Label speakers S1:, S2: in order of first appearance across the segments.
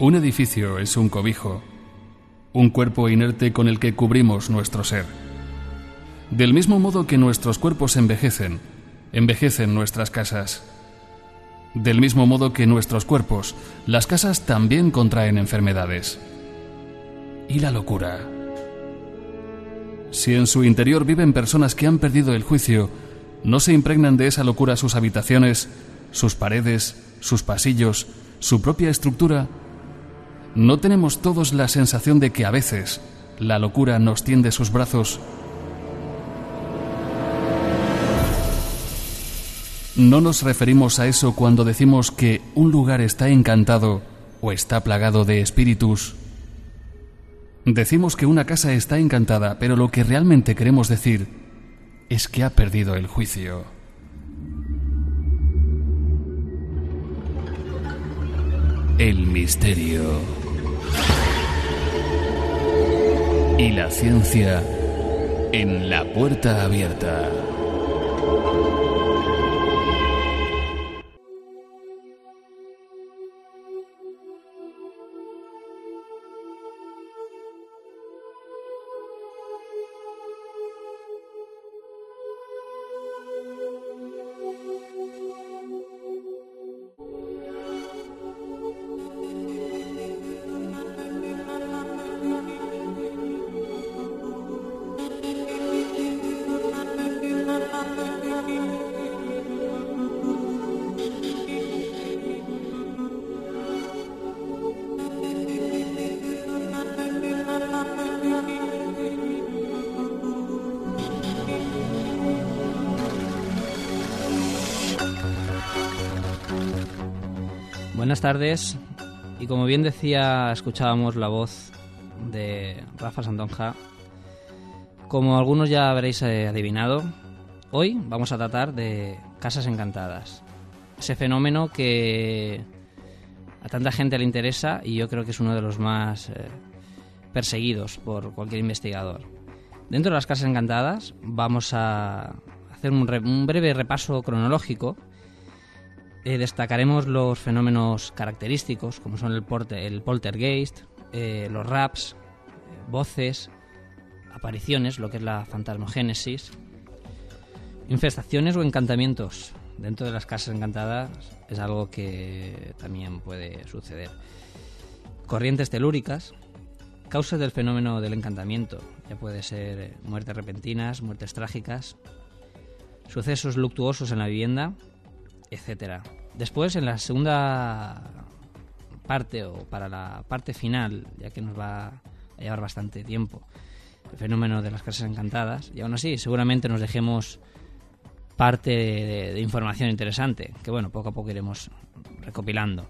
S1: Un edificio es un cobijo, un cuerpo inerte con el que cubrimos nuestro ser. Del mismo modo que nuestros cuerpos envejecen, envejecen nuestras casas. Del mismo modo que nuestros cuerpos, las casas también contraen enfermedades. ¿Y la locura? Si en su interior viven personas que han perdido el juicio, ¿no se impregnan de esa locura sus habitaciones, sus paredes, sus pasillos, su propia estructura? ¿No tenemos todos la sensación de que a veces la locura nos tiende sus brazos? No nos referimos a eso cuando decimos que un lugar está encantado o está plagado de espíritus. Decimos que una casa está encantada, pero lo que realmente queremos decir es que ha perdido el juicio. El misterio. Y la ciencia en la puerta abierta.
S2: Buenas tardes. Y como bien decía, escuchábamos la voz de Rafa Sandonja. Como algunos ya habréis eh, adivinado, hoy vamos a tratar de casas encantadas. Ese fenómeno que a tanta gente le interesa y yo creo que es uno de los más eh, perseguidos por cualquier investigador. Dentro de las casas encantadas vamos a hacer un, un breve repaso cronológico eh, destacaremos los fenómenos característicos, como son el, poltergeist, eh, los raps, eh, voces, apariciones, lo que es la fantasmogénesis, infestaciones o encantamientos. Dentro de las casas encantadas es algo que también puede suceder. Corrientes telúricas, causas del fenómeno del encantamiento, ya puede ser muertes repentinas, muertes trágicas, sucesos luctuosos en la vivienda, etcétera. Después, en la segunda parte o para la parte final, ya que nos va a llevar bastante tiempo, el fenómeno de las casas encantadas, y aún así seguramente nos dejemos parte de, información interesante, que bueno, poco a poco iremos recopilando.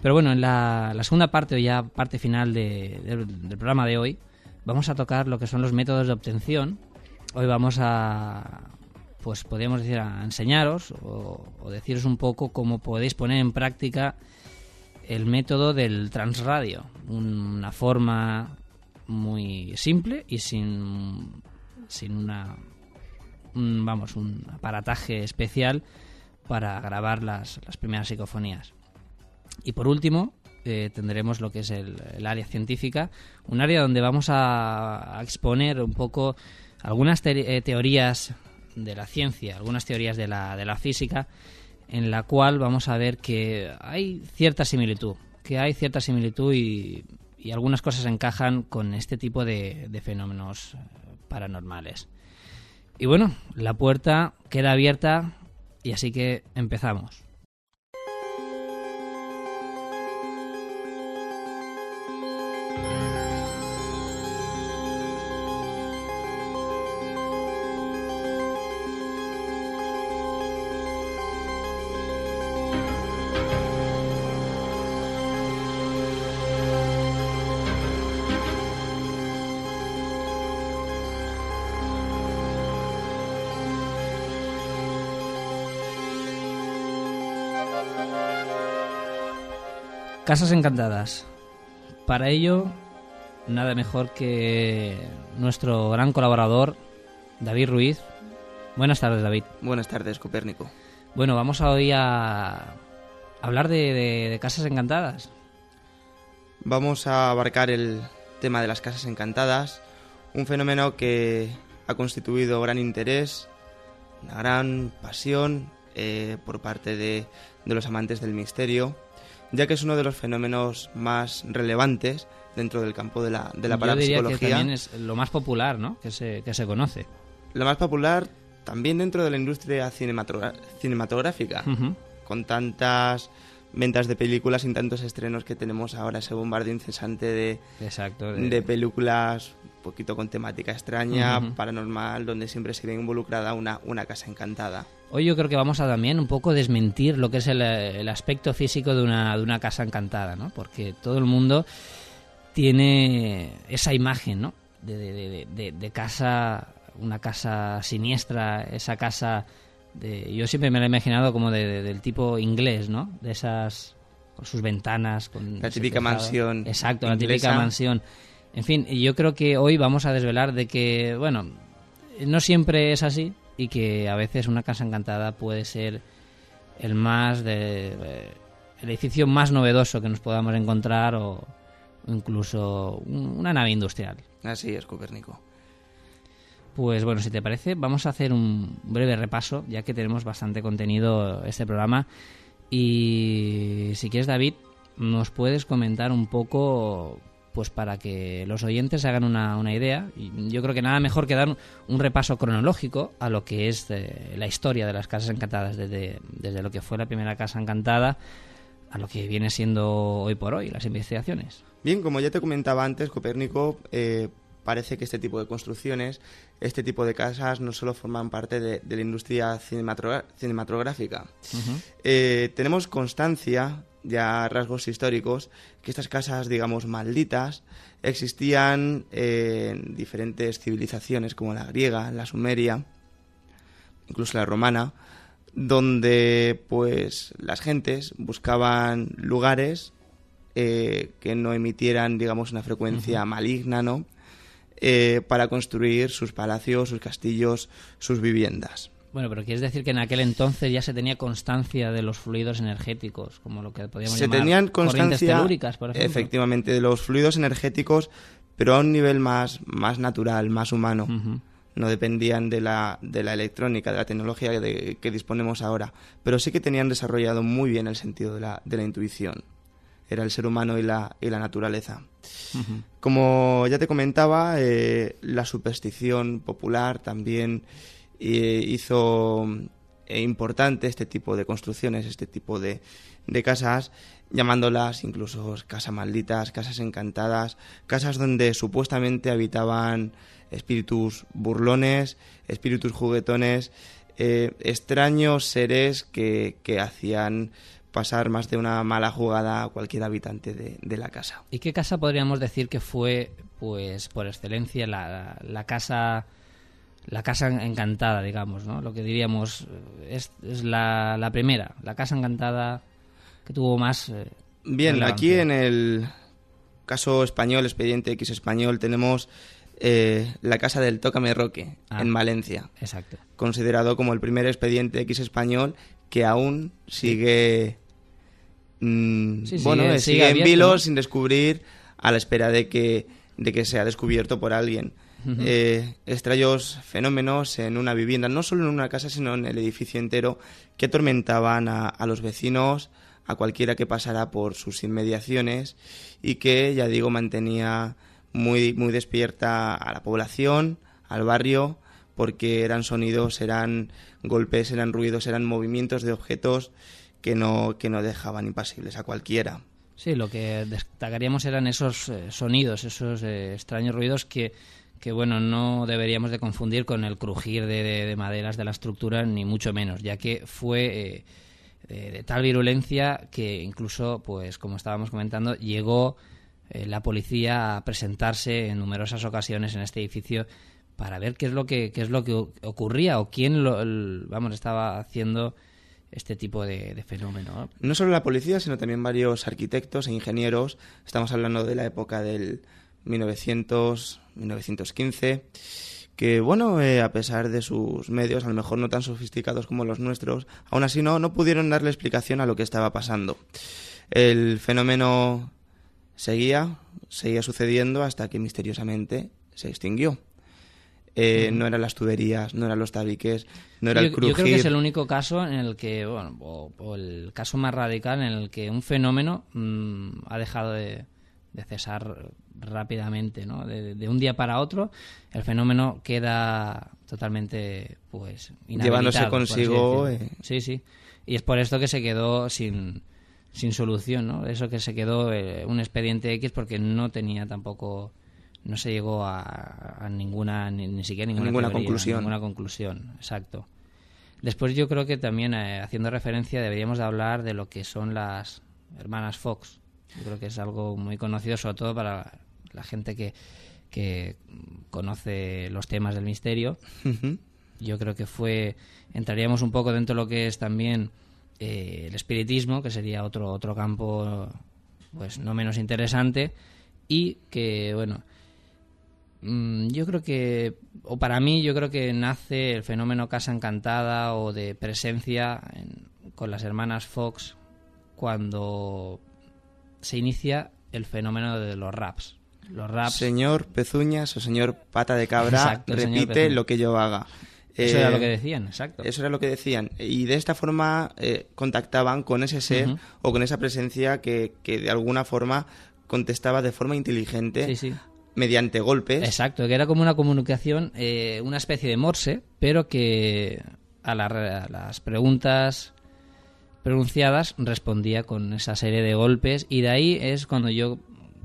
S2: Pero bueno, en la, segunda parte o ya parte final del programa de hoy, vamos a tocar lo que son los métodos de obtención. Hoy vamos a, pues podríamos decir a enseñaros o, deciros un poco cómo podéis poner en práctica el método del transradio, una forma muy simple y sin, sin una vamos un aparataje especial para grabar las, las primeras psicofonías. Y por último, eh, tendremos lo que es el, área científica, un área donde vamos a, exponer un poco algunas eh, teorías de la ciencia, algunas teorías de la, de la física, en la cual vamos a ver que hay cierta similitud, que hay cierta similitud y, y algunas cosas encajan con este tipo de, de fenómenos eh, paranormales. Y bueno, la puerta queda abierta y así que empezamos. Casas encantadas. Para ello, nada mejor que nuestro gran colaborador, David Ruiz. Buenas tardes, David.
S3: Buenas tardes, Copérnico.
S2: Bueno, vamos hoy a hablar de, casas encantadas.
S3: vamos a abarcar el tema de las casas encantadas, un fenómeno que ha constituido gran interés, una gran pasión eh, por parte de, de los amantes del misterio, ya que es uno de los fenómenos más relevantes dentro del campo de la, de la
S2: Yo
S3: parapsicología.
S2: diría que también es lo más popular, ¿no? Que se, que se conoce.
S3: Lo más popular también dentro de la industria cinematográfica, con tantas ventas de películas y tantos estrenos que tenemos ahora, ese bombardeo incesante de,
S2: Exacto.
S3: de películas un poquito con temática extraña, paranormal, donde siempre se ve involucrada una, una casa encantada.
S2: Hoy yo creo que vamos a también un poco desmentir lo que es el, el aspecto físico de una, de una casa encantada, ¿no? Porque todo el mundo tiene esa imagen, ¿no? De, de- de- de- de casa, una casa siniestra, esa casa de... Yo siempre me la he imaginado como de- de- del tipo inglés, ¿no? De esas... con sus ventanas, con...
S3: La típica mansión
S2: Exacto, la típica mansión. En fin, yo creo que hoy vamos a desvelar de que, bueno, no siempre es así y que a veces una casa encantada puede ser el más de el edificio más novedoso que nos podamos encontrar o incluso un- una nave industrial.
S3: Así es, Copérnico.
S2: Pues bueno, si te parece, vamos a hacer un breve repaso, ya que tenemos bastante contenido este programa. Y si quieres, David, nos puedes comentar un poco, pues para que los oyentes se hagan una, una idea. Y yo creo que nada mejor que dar un repaso cronológico a lo que es eh, la historia de las casas encantadas, desde, desde lo que fue la primera casa encantada a lo que viene siendo hoy por hoy, las investigaciones.
S3: Bien, como ya te comentaba antes, Copérnico, eh, parece que este tipo de construcciones, este tipo de casas, no solo forman parte de, de la industria cinematográfica. Eh, tenemos constancia, ya rasgos históricos, que estas casas, digamos, malditas, existían eh, en diferentes civilizaciones, como la griega, la sumeria, incluso la romana, donde pues las gentes buscaban lugares eh, que no emitieran, digamos, una frecuencia maligna, ¿no? Eh, para construir sus palacios, sus castillos, sus viviendas.
S2: Bueno, pero quieres decir que en aquel entonces ya se tenía constancia de los fluidos energéticos, como lo que podríamos
S3: Se
S2: llamar
S3: tenían constancia,
S2: telúricas, por ejemplo.
S3: efectivamente, de los fluidos energéticos, pero a un nivel más, más natural, más humano. No dependían de la, de la electrónica, de la tecnología de- que disponemos ahora, pero sí que tenían desarrollado muy bien el sentido de la, de la intuición. Era el ser humano y la, y la naturaleza. Como ya te comentaba, eh, la superstición popular también hizo eh, importante este tipo de construcciones, este tipo de, de casas, llamándolas incluso casas malditas, casas encantadas, casas donde supuestamente habitaban espíritus burlones, espíritus juguetones, eh, extraños seres que, que hacían pasar más de una mala jugada a cualquier habitante de- de la casa.
S2: ¿Y qué casa podríamos decir que fue, pues, por excelencia, la, la casa la casa encantada, digamos, ¿no? Lo que diríamos eh, es, es la, la primera, la casa encantada que tuvo más... eh,
S3: Bien, aquí en el caso español, expediente X español, tenemos eh, la casa del Tócame Roque,
S2: Ah.
S3: en Valencia,
S2: Exacto.
S3: considerado como el primer expediente X español que aún sigue, mm,
S2: Sí,
S3: bueno,
S2: sigue- sigue
S3: sigue en vilo sin descubrir a la espera de que, de que sea descubierto por alguien. Eh, extraños fenómenos en una vivienda, no solo en una casa, sino en el edificio entero, que atormentaban a, a los vecinos, a cualquiera que pasara por sus inmediaciones y que, ya digo, mantenía muy, muy despierta a la población, al barrio, porque eran sonidos, eran golpes, eran ruidos, eran movimientos de objetos que no, que no dejaban impasibles a cualquiera.
S2: Sí, lo que destacaríamos eran esos eh, sonidos, esos eh, extraños ruidos que, que, bueno, no deberíamos de confundir con el crujir de, de- de maderas de la estructura, ni mucho menos, ya que fue eh, de, tal virulencia que incluso, pues como estábamos comentando, llegó eh, la policía a presentarse en numerosas ocasiones en este edificio para ver qué es lo que, qué es lo que ocurría o quién lo, vamos, estaba haciendo este tipo de, fenómeno. ¿no?
S3: No solo la policía, sino también varios arquitectos e ingenieros. Estamos hablando de la época del 1900, 1915, que bueno, eh, a pesar de sus medios, a lo mejor no tan sofisticados como los nuestros, aún así no, no pudieron darle explicación a lo que estaba pasando. El fenómeno seguía, seguía sucediendo hasta que misteriosamente se extinguió. Eh, no eran las tuberías, no eran los tabiques, no era
S2: yo,
S3: el crujir.
S2: Yo creo que es el único caso en el que, bueno, o, el caso más radical en el que un fenómeno mm, ha dejado de, cesar rápidamente, ¿no? De, un día para otro, el fenómeno queda totalmente, pues,
S3: llevándose consigo.
S2: Eh. Sí, sí. Y es por esto que se quedó sin, sin solución, ¿no? Eso que se quedó eh, un expediente X porque no tenía tampoco no se llegó a, ninguna, ni, siquiera ninguna,
S3: conclusión.
S2: Ninguna conclusión, exacto. Después yo creo que también, eh, haciendo referencia, deberíamos de hablar de lo que son las hermanas Fox. Yo creo que es algo muy conocido, sobre todo para la gente que, que conoce los temas del misterio. Yo creo que fue, entraríamos un poco dentro de lo que es también eh, el espiritismo, que sería otro, otro campo pues no menos interesante, y que, bueno, Mm, yo creo que, o para mí, yo creo que nace el fenómeno Casa Encantada o de presencia con las hermanas Fox cuando se inicia el fenómeno de los raps. Los raps.
S3: Señor Pezuñas o señor Pata de Cabra, repite lo que yo haga.
S2: Eso era lo eh, que decían, exacto.
S3: Eso era lo que decían. Y de esta forma eh, contactaban con ese ser o con esa presencia que, que, de alguna forma contestaba de forma inteligente
S2: sí, sí
S3: mediante golpes.
S2: Exacto, que era como una comunicación, eh, una especie de morse, pero que a, las preguntas pronunciadas respondía con esa serie de golpes y de ahí es cuando yo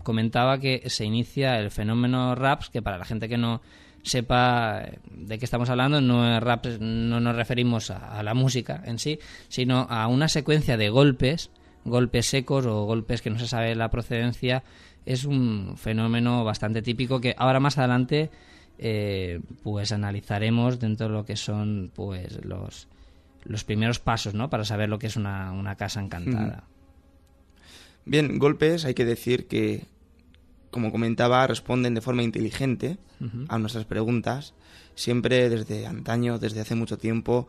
S2: comentaba que se inicia el fenómeno raps, que para la gente que no sepa de qué estamos hablando, no raps, no nos referimos a, a la música en sí, sino a una secuencia de golpes, golpes secos o golpes que no se sabe la procedencia. Es un fenómeno bastante típico que ahora más adelante eh, pues analizaremos dentro de lo que son pues los, los primeros pasos ¿no? para saber lo que es una, una casa encantada.
S3: Bien, golpes hay que decir que, como comentaba, responden de forma inteligente a nuestras preguntas. Siempre desde antaño, desde hace mucho tiempo,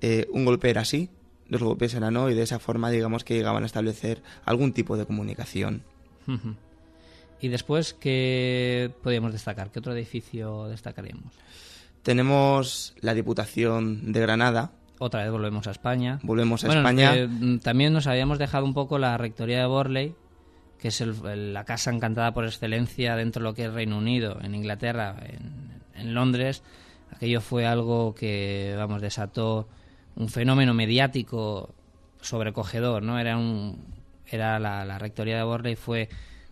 S3: eh, un golpe era así, dos golpes eran no, y de esa forma digamos que llegaban a establecer algún tipo de comunicación.
S2: Y después, ¿qué podríamos destacar? ¿Qué otro edificio destacaríamos?
S3: Tenemos la Diputación de Granada.
S2: Otra vez volvemos a España.
S3: Volvemos a España.
S2: Mm, también nos habíamos dejado un poco la Rectoría de Borley, que es la casa encantada por excelencia dentro de lo que es Reino Unido, en Inglaterra, en, Londres. Aquello fue algo que, vamos, desató un fenómeno mediático sobrecogedor, ¿no? Era un, era la, la Rectoría de Borley fue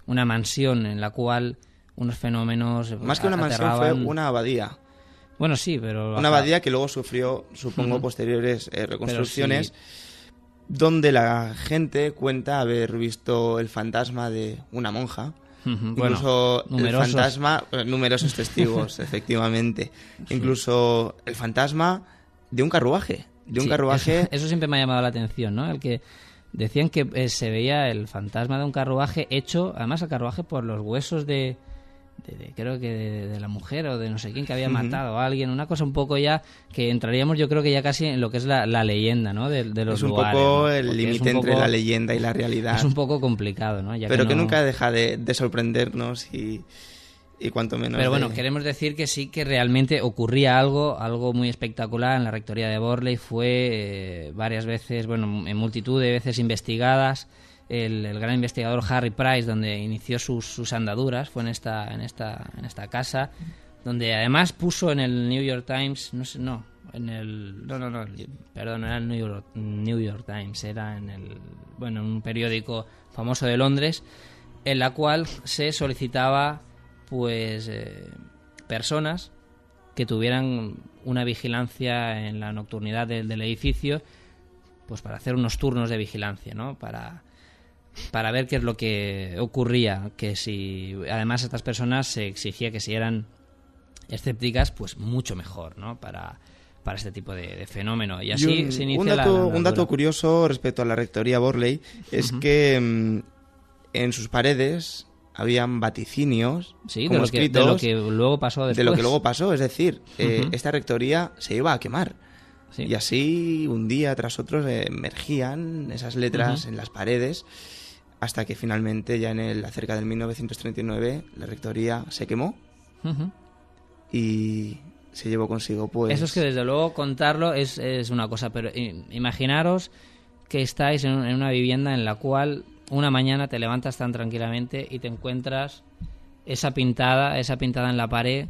S2: una mansión en la cual unos fenómenos...
S3: Más que una mansión fue una abadía.
S2: Bueno, sí, pero...
S3: Una abadía que luego sufrió, supongo, posteriores eh, reconstrucciones, donde la gente cuenta haber visto el fantasma de una monja. Incluso el fantasma, eh, numerosos testigos, efectivamente. Incluso el fantasma de un carruaje. De un carruaje.
S2: Eso, eso, siempre me ha llamado la atención, ¿no? El que decían que eh, se veía el fantasma de un carruaje hecho, además el carruaje por los huesos de, creo que de, la mujer o de no sé quién que había matado a alguien, una cosa un poco ya que entraríamos yo creo que ya casi en lo que es la, leyenda, ¿no? De, los
S3: Es un poco el límite entre la leyenda y la realidad.
S2: Es un poco complicado, ¿no?
S3: Pero que, nunca deja de, de sorprendernos y y cuanto menos.
S2: Pero bueno, queremos decir que sí que realmente ocurría algo, algo muy espectacular en la rectoría de Borley. Fue eh, varias veces, bueno, en multitud de veces investigadas. El, gran investigador Harry Price, donde inició sus, sus, andaduras, fue en esta, en esta, en esta casa, donde además puso en el New York Times, no sé, no, en el, no, no, no, perdón, no era el New York, New York Times, era en el, bueno, en un periódico famoso de Londres, en la cual se solicitaba pues eh, personas que tuvieran una vigilancia en la nocturnidad del, edificio, pues para hacer unos turnos de vigilancia, ¿no? Para, para ver qué es lo que ocurría, que si además estas personas se exigía que si eran escépticas, pues mucho mejor, ¿no? Para, para este tipo de, fenómeno. Y así se inicia
S3: un dato, un dato curioso respecto a la rectoría Borley es que mm, en sus paredes habían vaticinios
S2: sí, de, lo que, de lo que luego pasó
S3: de lo que luego pasó. Es decir eh, esta rectoría se iba a quemar. Y así un día tras otro emergían esas letras en las paredes hasta que finalmente ya en el acerca del 1939 la rectoría se quemó. Y se llevó consigo pues
S2: eso es que desde luego contarlo es, es una cosa pero imaginaros que estáis en, una vivienda en la cual una mañana te levantas tan tranquilamente y te encuentras esa pintada esa pintada en la pared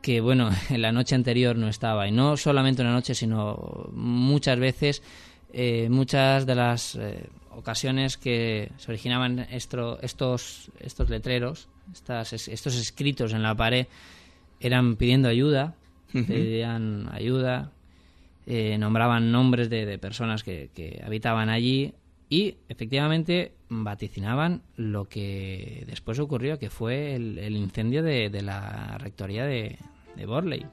S2: que bueno en la noche anterior no estaba. Y no solamente una noche sino muchas veces eh, muchas de las eh, ocasiones que se originaban estos, estos letreros, estas, estos escritos en la pared, eran pidiendo ayuda, pedían ayuda, eh, nombraban nombres de, personas que, habitaban allí y efectivamente vaticinaban lo que después ocurrió, que fue el, incendio de, la rectoría de, de Borley.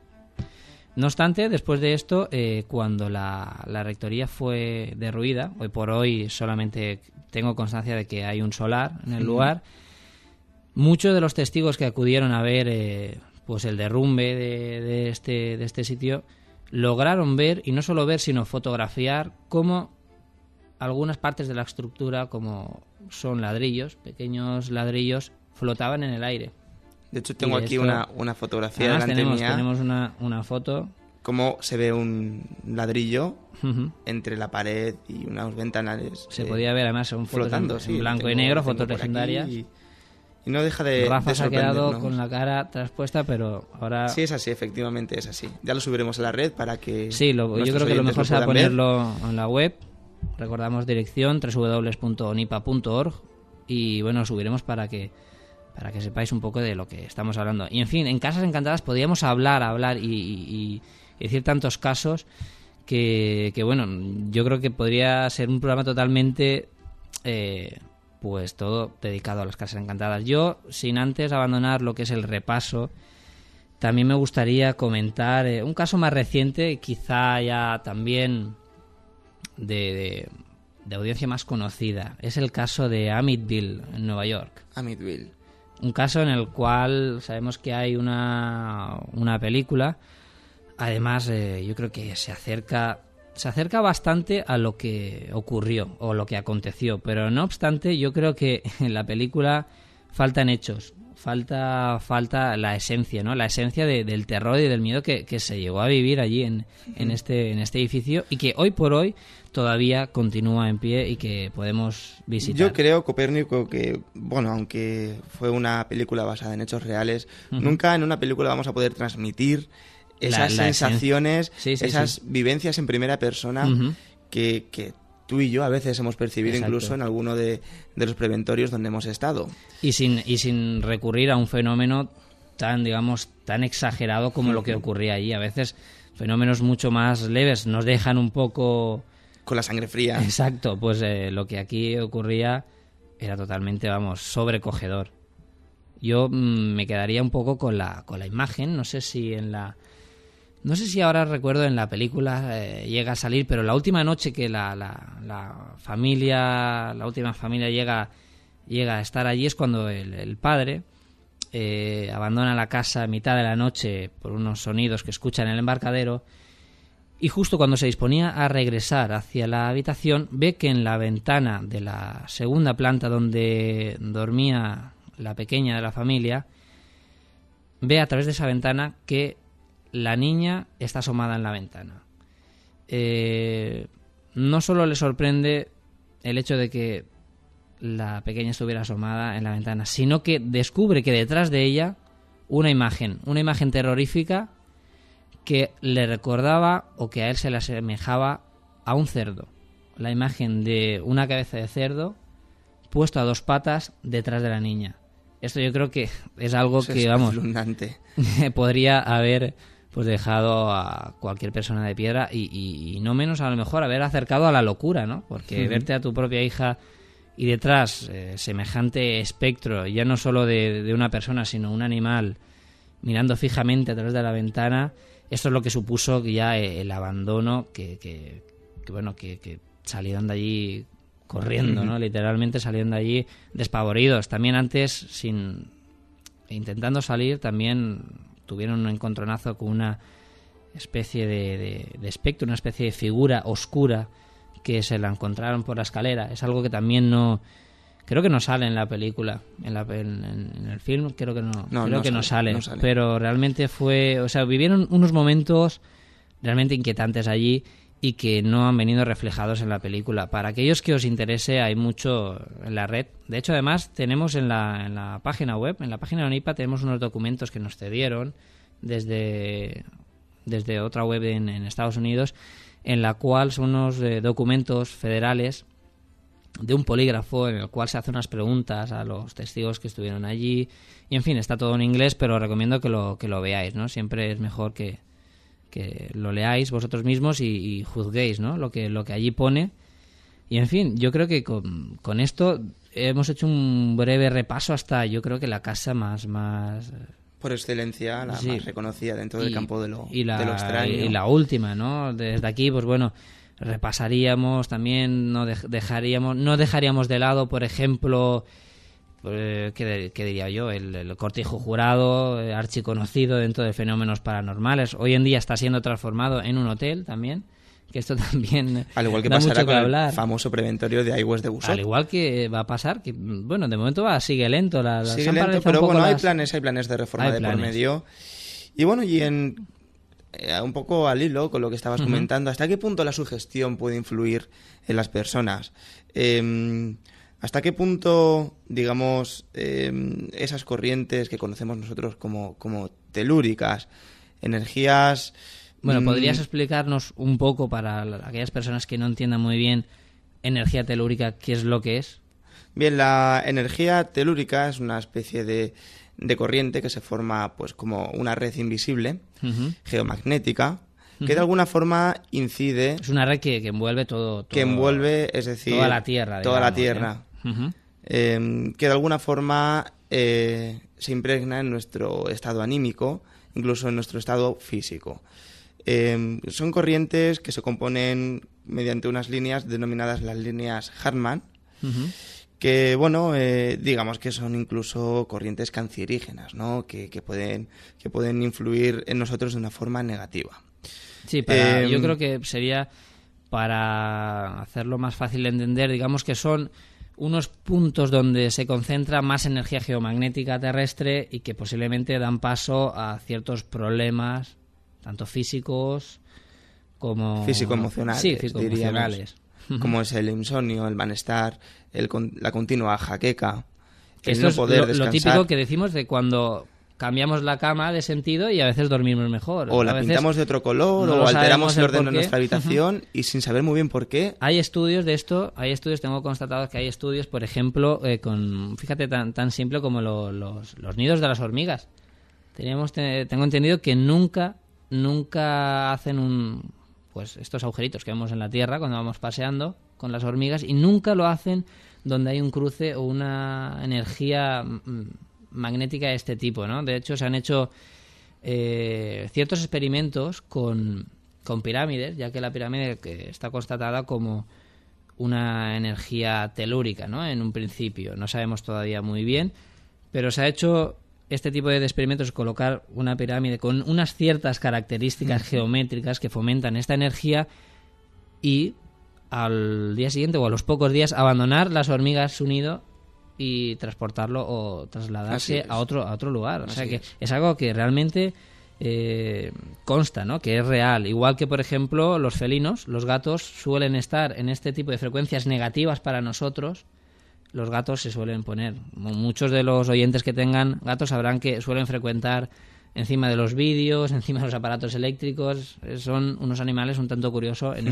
S2: No obstante, después de esto, eh, cuando la, rectoría fue derruida, hoy por hoy solamente tengo constancia de que hay un solar en el lugar, muchos de los testigos que acudieron a ver eh, pues el derrumbe de, este, de este sitio lograron ver, y no solo ver, sino fotografiar cómo algunas partes de la estructura, como son ladrillos, pequeños ladrillos, flotaban en el aire.
S3: De hecho, tengo aquí una, una fotografía
S2: delante tenemos, tenemos una, una foto.
S3: Cómo se ve un ladrillo entre la pared y unos ventanales.
S2: Se podía ver además un flotando, en, blanco y negro, fotos legendarias.
S3: Y, no deja de.
S2: Rafa se ha quedado con la cara traspuesta, pero ahora.
S3: Sí, es así, efectivamente es así. Ya lo subiremos a la red para que.
S2: Sí, yo creo que lo mejor será ponerlo en la web. Recordamos dirección www.onipa.org y bueno, lo subiremos para que para que sepáis un poco de lo que estamos hablando. Y en fin, en Casas Encantadas podríamos hablar, hablar y, decir tantos casos que, bueno, yo creo que podría ser un programa totalmente, eh, pues todo dedicado a las Casas Encantadas. Yo, sin antes abandonar lo que es el repaso, también me gustaría comentar eh, un caso más reciente, quizá ya también de, de audiencia más conocida. Es el caso de Amityville, en Nueva York.
S3: Amityville
S2: un caso en el cual sabemos que hay una, una película. Además, eh, yo creo que se acerca se acerca bastante a lo que ocurrió o lo que aconteció, pero no obstante, yo creo que en la película faltan hechos, falta falta la esencia, ¿no? La esencia del terror y del miedo que, que, se llegó a vivir allí en, en, este en este edificio y que hoy por hoy todavía continúa en pie y que podemos visitar.
S3: Yo creo, Copérnico, que, bueno, aunque fue una película basada en hechos reales, nunca en una película vamos a poder transmitir esas sensaciones, esas vivencias en primera persona que, que, tú y yo a veces hemos percibido incluso en alguno de, de, los preventorios donde hemos estado.
S2: Y sin, y sin recurrir a un fenómeno tan, digamos, tan exagerado como lo que ocurría allí. A veces fenómenos mucho más leves nos dejan un poco
S3: con la sangre fría.
S2: Exacto, pues eh, lo que aquí ocurría era totalmente, vamos, sobrecogedor. Yo mm, me quedaría un poco con la, con la imagen, no sé si en la... No sé si ahora recuerdo en la película eh, llega a salir, pero la última noche que la, familia, la última familia llega, llega a estar allí es cuando el, padre eh, abandona la casa a mitad de la noche por unos sonidos que escucha en el embarcadero y justo cuando se disponía a regresar hacia la habitación ve que en la ventana de la segunda planta donde dormía la pequeña de la familia ve a través de esa ventana que la niña está asomada en la ventana. Eh, no solo le sorprende el hecho de que la pequeña estuviera asomada en la ventana, sino que descubre que detrás de ella una imagen, una imagen terrorífica que le recordaba o que a él se le asemejaba a un cerdo. La imagen de una cabeza de cerdo puesto a dos patas detrás de la niña. Esto yo creo que es algo que, vamos, podría haber pues dejado a cualquier persona de piedra y, no menos a lo mejor haber acercado a la locura, ¿no? Porque verte a tu propia hija y detrás eh, semejante espectro, ya no solo de, de, una persona, sino un animal, mirando fijamente a través de la ventana, esto es lo que supuso ya el abandono, que, que, bueno, que, salieron de allí corriendo, ¿no? Literalmente salieron de allí despavoridos. También antes, sin intentando salir, también tuvieron un encontronazo con una especie de, de, espectro, una especie de figura oscura que se la encontraron por la escalera. Es algo que también no Creo que no sale en la película, en, la, en, el film creo que no, creo que no sale, pero realmente fue, o sea, vivieron unos momentos realmente inquietantes allí y que no han venido reflejados en la película. Para aquellos que os interese, hay mucho en la red. De hecho, además, tenemos en la, en la página web, en la página de ONIPA, tenemos unos documentos que nos cedieron desde, desde otra web en, Estados Unidos, en la cual son unos eh, documentos federales de un polígrafo en el cual se hace unas preguntas a los testigos que estuvieron allí. Y en fin, está todo en inglés, pero recomiendo que lo, que lo veáis, ¿no? Siempre es mejor que, que lo leáis vosotros mismos y, juzguéis, ¿no? Lo que, lo que allí pone. Y en fin, yo creo que con, con, esto hemos hecho un breve repaso hasta, yo creo que la casa más... más
S3: por excelencia, la más reconocida dentro del campo de lo, y la, extraño.
S2: Y la última, ¿no? Desde aquí, pues bueno, repasaríamos también, no dejaríamos, no dejaríamos de lado, por ejemplo, eh, ¿qué, diría yo? El, cortijo jurado, eh, archiconocido dentro de fenómenos paranormales. Hoy en día está siendo transformado en un hotel también. Que esto también.
S3: Al igual que pasará con el famoso preventorio de Aigües de Busot.
S2: Al igual que va a pasar, que bueno, de momento va, sigue lento. La,
S3: sigue lento, pero bueno, hay planes, hay planes de reforma de por medio. Y bueno, y en eh, un poco al hilo con lo que estabas comentando, ¿hasta qué punto la sugestión puede influir en las personas? Em, ¿Hasta qué punto, digamos, em, esas corrientes que conocemos nosotros como, como telúricas, energías...
S2: Bueno, mm, ¿podrías explicarnos un poco para aquellas personas que no entiendan muy bien energía telúrica, qué es lo que es?
S3: Bien, la energía telúrica es una especie de, de corriente que se forma pues como una red invisible, geomagnética, que de alguna forma incide...
S2: Es una red que, envuelve todo,
S3: Que envuelve, es decir...
S2: Toda la Tierra.
S3: toda la Tierra. ¿Eh? Em, que de alguna forma eh, se impregna en nuestro estado anímico, incluso en nuestro estado físico. Em, son corrientes que se componen mediante unas líneas denominadas las líneas Hartmann, que bueno eh, digamos que son incluso corrientes cancerígenas no que, pueden que pueden influir en nosotros de una forma negativa
S2: sí para, yo em, creo que sería para hacerlo más fácil de entender digamos que son unos puntos donde se concentra más energía geomagnética terrestre y que posiblemente dan paso a ciertos problemas tanto físicos como
S3: físico emocionales
S2: sí, físico emocionales
S3: como es el insomnio, el malestar, el, la continua jaqueca, el no poder
S2: lo, lo típico que decimos de cuando cambiamos la cama de sentido y a veces dormimos mejor.
S3: O la pintamos de otro color, o alteramos el orden de nuestra habitación y sin saber muy bien por qué.
S2: Hay estudios de esto, hay estudios, tengo constatado que hay estudios, por ejemplo, eh, con, fíjate, tan, tan simple como los, los, nidos de las hormigas. Teníamos, tengo entendido que nunca, nunca hacen un, pues estos agujeritos que vemos en la Tierra cuando vamos paseando con las hormigas y nunca lo hacen donde hay un cruce o una energía magnética de este tipo, ¿no? De hecho, se han hecho eh, ciertos experimentos con, con pirámides, ya que la pirámide que está constatada como una energía telúrica, ¿no? En un principio, no sabemos todavía muy bien, pero se ha hecho este tipo de experimentos colocar una pirámide con unas ciertas características geométricas que fomentan esta energía y al día siguiente o a los pocos días abandonar las hormigas su nido y transportarlo o trasladarse a otro a otro lugar. O sea que es. algo que realmente eh, consta, ¿no? Que es real. Igual que, por ejemplo, los felinos, los gatos suelen estar en este tipo de frecuencias negativas para nosotros los gatos se suelen poner. Muchos de los oyentes que tengan gatos sabrán que suelen frecuentar encima de los vídeos, encima de los aparatos eléctricos. Son unos animales un tanto curiosos en,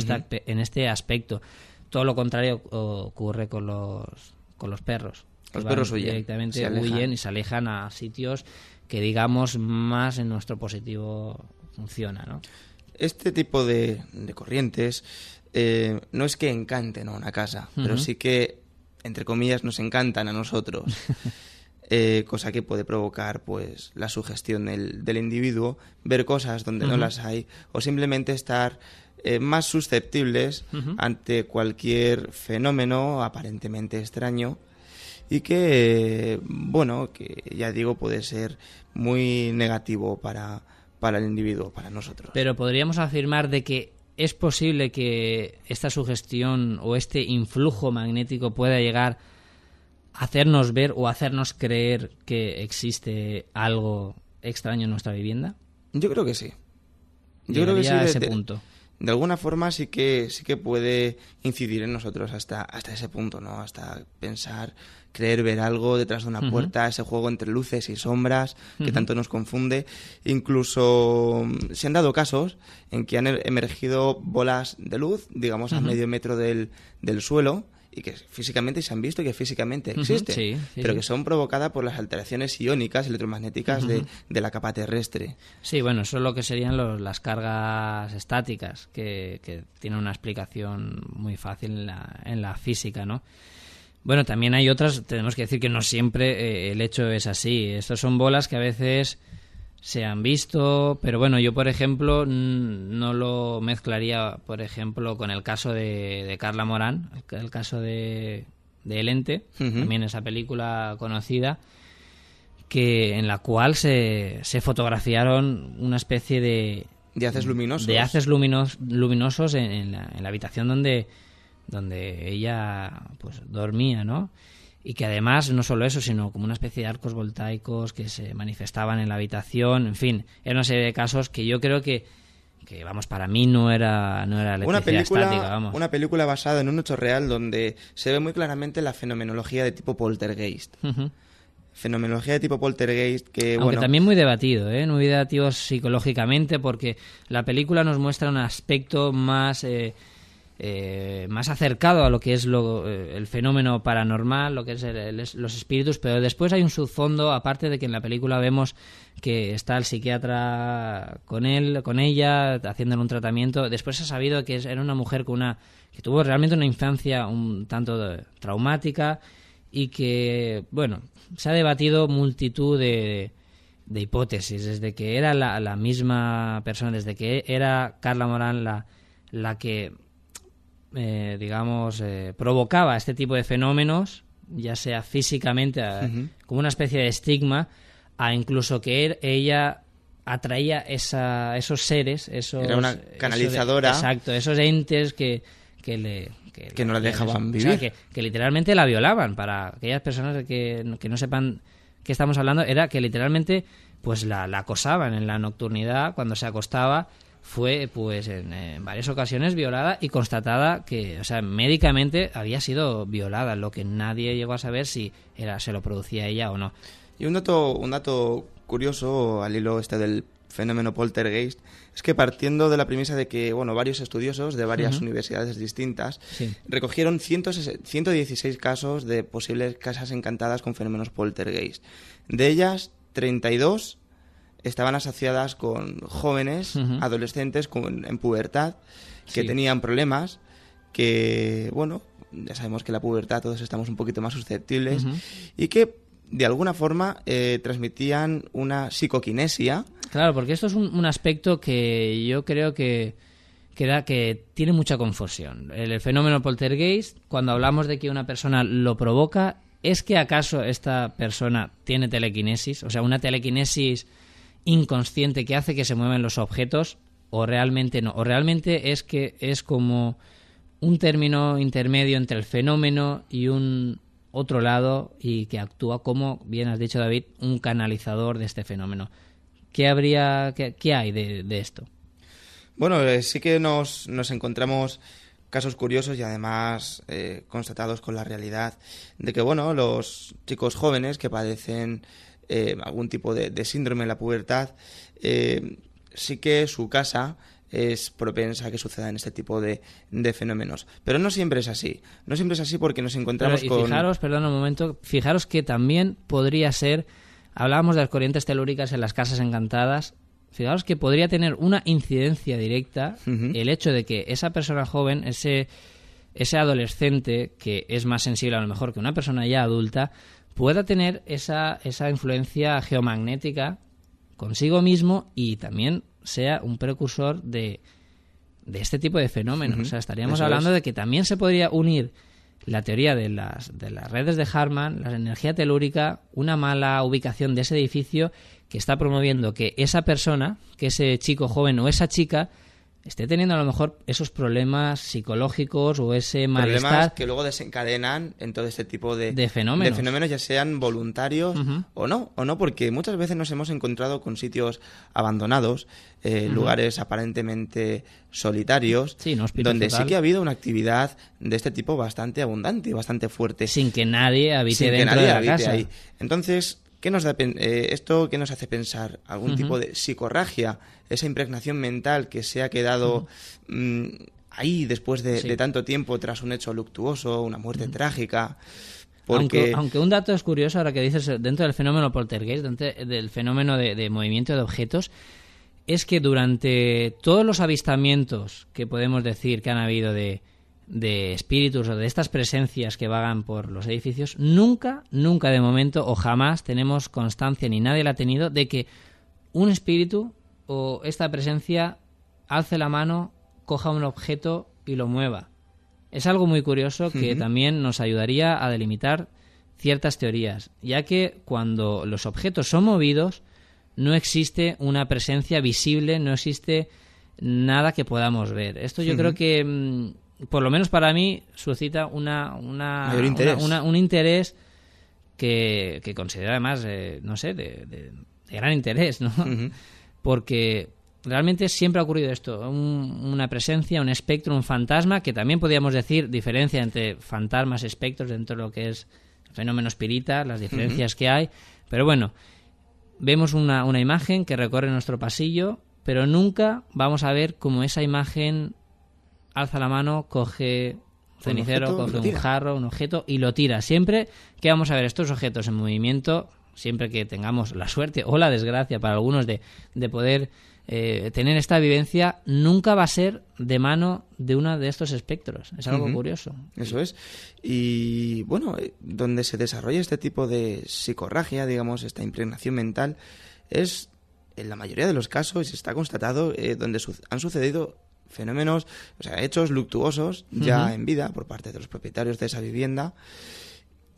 S2: en este aspecto. Todo lo contrario ocurre con los, con los perros.
S3: Los perros huyen.
S2: Directamente huyen y se alejan a sitios que, digamos, más en nuestro positivo funciona, ¿no?
S3: Este tipo de, corrientes eh, no es que encanten a una casa, pero sí que entre comillas, nos encantan a nosotros. Eh, cosa que puede provocar pues la sugestión del, del individuo, ver cosas donde no las hay, o simplemente estar eh, más susceptibles ante cualquier fenómeno aparentemente extraño y que, bueno, que ya digo, puede ser muy negativo para, para el individuo, para nosotros.
S2: Pero podríamos afirmar de que ¿Es posible que esta sugestión o este influjo magnético pueda llegar hacernos ver o hacernos creer que existe algo extraño en nuestra vivienda?
S3: Yo creo que sí. Yo creo que sí.
S2: a
S3: de-
S2: ese
S3: de-
S2: punto.
S3: de alguna forma sí que sí que puede incidir en nosotros hasta hasta ese punto no hasta pensar creer ver algo detrás de una puerta ese juego entre luces y sombras que tanto nos confunde. Incluso mm, se han dado casos en que han er- emergido bolas de luz digamos a medio metro del, del suelo y que físicamente se han visto y que físicamente existen
S2: sí, sí,
S3: pero que son provocadas por las alteraciones iónicas electromagnéticas de, de la capa terrestre.
S2: Sí, bueno, eso es lo que serían los- las cargas estáticas, que, que tienen una explicación muy fácil en la, en la física, ¿no? Bueno, también hay otras, tenemos que decir que no siempre eh, el hecho es así. Estas son bolas que a veces se han visto, pero bueno, yo por ejemplo no lo mezclaría, por ejemplo, con el caso de, de Carla Morán, el, el caso de, de El Ente, también esa película conocida, que en la cual se, se fotografiaron una especie de,
S3: de haces luminosos
S2: de haces luminos- luminosos en, en la, en la habitación donde, donde ella pues dormía, ¿no? Y que además no solo eso, sino como una especie de arcos voltaicos que se manifestaban en la habitación, en fin, era una serie de casos que yo creo que, que vamos, para mí no era, no era
S3: una película,
S2: estática, vamos.
S3: una película basada en un hecho real donde se ve muy claramente la fenomenología de tipo poltergeist. Fenomenología de tipo poltergeist que,
S2: Aunque
S3: bueno,
S2: también muy debatido, ¿eh? Muy debatido psicológicamente porque la película nos muestra un aspecto más, eh, eh, más acercado a lo que es lo, eh, el fenómeno paranormal, lo que es el- los espíritus, pero después hay un subfondo, aparte de que en la película vemos que está el psiquiatra con él, con ella, haciéndole un tratamiento. Después se ha sabido que era una mujer con una que tuvo realmente una infancia un tanto traumática y que, bueno, se ha debatido multitud de, de hipótesis, desde que era la, misma persona, desde que era Carla Morán la que, eh, digamos, eh, provocaba este tipo de fenómenos, ya sea físicamente, a- como una especie de estigma, a incluso que er- ella atraía esa, esos seres, esos,
S3: Era una
S2: esos de-
S3: canalizadora.
S2: exacto, esos entes que, que le...
S3: Que no la dejaban
S2: o sea,
S3: vivir.
S2: que, que literalmente la violaban. Para aquellas personas que, que no sepan qué estamos hablando, era que literalmente pues la, la acosaban en la nocturnidad cuando se acostaba. Fue pues en, en varias ocasiones violada y constatada que, o sea, médicamente había sido violada, lo que nadie llegó a saber si era se lo producía ella o no.
S3: Y un dato, un dato curioso al hilo este del fenómeno poltergeist es que partiendo de la premisa de que bueno varios estudiosos de varias universidades distintas
S2: Sí.
S3: recogieron 160 116 casos de posibles casas encantadas con fenómenos poltergeist. De ellas, 32 estaban asociadas con jóvenes, adolescentes con, en pubertad, que
S2: Sí.
S3: tenían problemas, que, bueno, ya sabemos que la pubertad todos estamos un poquito más susceptibles, y que de alguna forma eh, transmitían una psicoquinesia.
S2: Claro, porque esto es un, un aspecto que yo creo que, que, da- que tiene mucha confusión. El, el fenómeno poltergeist, cuando hablamos de que una persona lo provoca, ¿es que acaso esta persona tiene telequinesis? O sea, una telequinesis inconsciente que hace que se muevan los objetos o realmente no. O realmente es que es como un término intermedio entre el fenómeno y un otro lado y que actúa como, bien has dicho David, un canalizador de este fenómeno. ¿Qué habría, qué, qué hay de, de esto?
S3: Bueno, eh, sí que nos, nos encontramos casos curiosos y además eh, constatados con la realidad de que, bueno, los chicos jóvenes que padecen eh, algún tipo de, de síndrome en la pubertad, eh, sí que su casa es propensa a que sucedan este tipo de, de fenómenos. Pero no siempre es así. No siempre es así porque nos encontramos
S2: y
S3: con...
S2: fijaros, perdón un momento, fijaros que también podría ser, hablábamos de las corrientes telúricas en las casas encantadas, fijaros que podría tener una incidencia directa el hecho de que esa persona joven, ese, ese adolescente que es más sensible a lo mejor que una persona ya adulta, pueda tener esa, esa influencia geomagnética consigo mismo y también sea un precursor de, de este tipo de fenómenos. O sea, estaríamos
S3: eso
S2: hablando
S3: es.
S2: de que también se podría unir la teoría de las, de las redes de Harman, la energía telúrica, una mala ubicación de ese edificio que está promoviendo que esa persona, que ese chico joven o esa chica, esté teniendo a lo mejor esos problemas psicológicos o ese malestar. Problemas
S3: que luego desencadenan en todo este tipo de,
S2: de fenómenos.
S3: De fenómenos, ya sean voluntarios o no, o no, porque muchas veces nos hemos encontrado con sitios abandonados, eh, lugares aparentemente solitarios, donde sí que ha habido una actividad de este tipo bastante abundante y bastante fuerte.
S2: Sin que nadie habite dentro de la casa. Ahí.
S3: Entonces, ¿Qué nos da, eh, ¿Esto qué nos hace pensar? ¿Algún tipo de psicorragia? Esa impregnación mental que se ha quedado mm, ahí después de, tanto tiempo tras un hecho luctuoso, una muerte trágica.
S2: Porque... Aunque, un dato es curioso ahora que dices dentro del fenómeno poltergeist, dentro del fenómeno de movimiento de objetos, es que durante todos los avistamientos que podemos decir que han habido de, de espíritus o de estas presencias que vagan por los edificios, nunca, nunca de momento o jamás tenemos constancia ni nadie la ha tenido de que un espíritu o esta presencia alce la mano, coja un objeto y lo mueva. Es algo muy curioso que también nos ayudaría a delimitar ciertas teorías, ya que cuando los objetos son movidos no existe una presencia visible, no existe nada que podamos ver. Esto yo creo que mm, por lo menos para mí, suscita una, una, un interés que, que considero además, eh, no sé, de, gran interés, ¿no? Porque realmente siempre ha ocurrido esto, una presencia, un espectro, un fantasma, que también podríamos decir diferencia entre fantasmas, espectros, dentro de lo que es el fenómeno espírita, las diferencias que hay, pero bueno, vemos una, una imagen que recorre nuestro pasillo, pero nunca vamos a ver cómo esa imagen alza la mano, coge cenicero, coge un jarro, un objeto y lo tira. Siempre que vamos a ver estos objetos en movimiento, siempre que tengamos la suerte o la desgracia para algunos de, de poder eh, tener esta vivencia, nunca va a ser de mano de uno de estos espectros. Es algo curioso.
S3: Eso es. Y bueno, eh, donde se desarrolla este tipo de psicorragia, digamos, esta impregnación mental, es en la mayoría de los casos, está constatado, eh, donde han sucedido fenómenos, o sea, hechos luctuosos ya en vida por parte de los propietarios de esa vivienda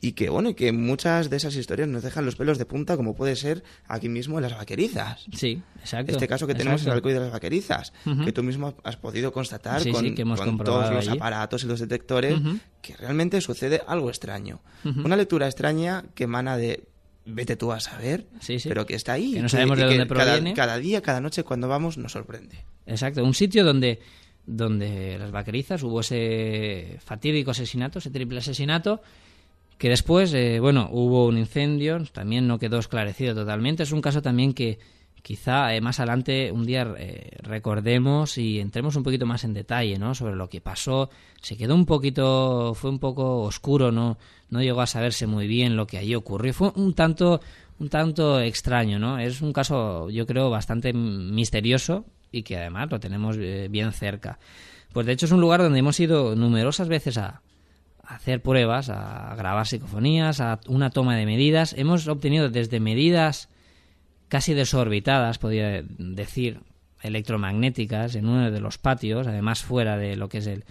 S3: y que bueno, que muchas de esas historias nos dejan los pelos de punta, como puede ser aquí mismo en las vaquerizas.
S2: Sí, exacto.
S3: Este caso que tenemos en el alcohol de las vaquerizas, que tú mismo has podido constatar con, todos los aparatos y los detectores, que realmente sucede algo extraño. Una lectura extraña que emana de vete tú a saber, pero que está ahí.
S2: Que no sabemos de dónde proviene.
S3: Cada, día, cada noche, cuando vamos, nos sorprende.
S2: Exacto, un sitio donde, donde las vaquerizas hubo ese fatídico asesinato, ese triple asesinato, que después, eh, bueno, hubo un incendio, también no quedó esclarecido totalmente. Es un caso también que quizá eh, más adelante un día eh, recordemos y entremos un poquito más en detalle, ¿no? Sobre lo que pasó. Se quedó un poquito, fue un poco oscuro, ¿no? No llegó a saberse muy bien lo que allí ocurrió. Fue un tanto, un tanto extraño, ¿no? Es un caso, yo creo, bastante misterioso y que además lo tenemos eh, bien cerca. Pues de hecho es un lugar donde hemos ido numerosas veces a, hacer pruebas, a grabar psicofonías, a una toma de medidas. Hemos obtenido desde medidas casi desorbitadas, podría decir, electromagnéticas en uno de los patios, además fuera de lo que es el,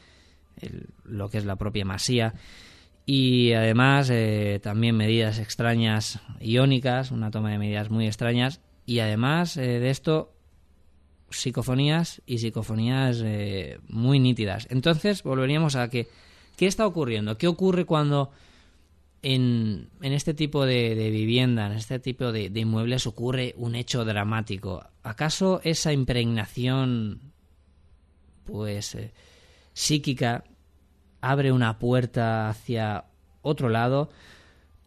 S2: lo que es la propia masía y además eh, también medidas extrañas iónicas, una toma de medidas muy extrañas y además eh, de esto psicofonías y psicofonías eh, muy nítidas. Entonces volveríamos a que ¿qué está ocurriendo? ¿Qué ocurre cuando en, en este tipo de, vivienda, en este tipo de, inmuebles ocurre un hecho dramático. ¿Acaso esa impregnación, pues, eh, psíquica abre una puerta hacia otro lado?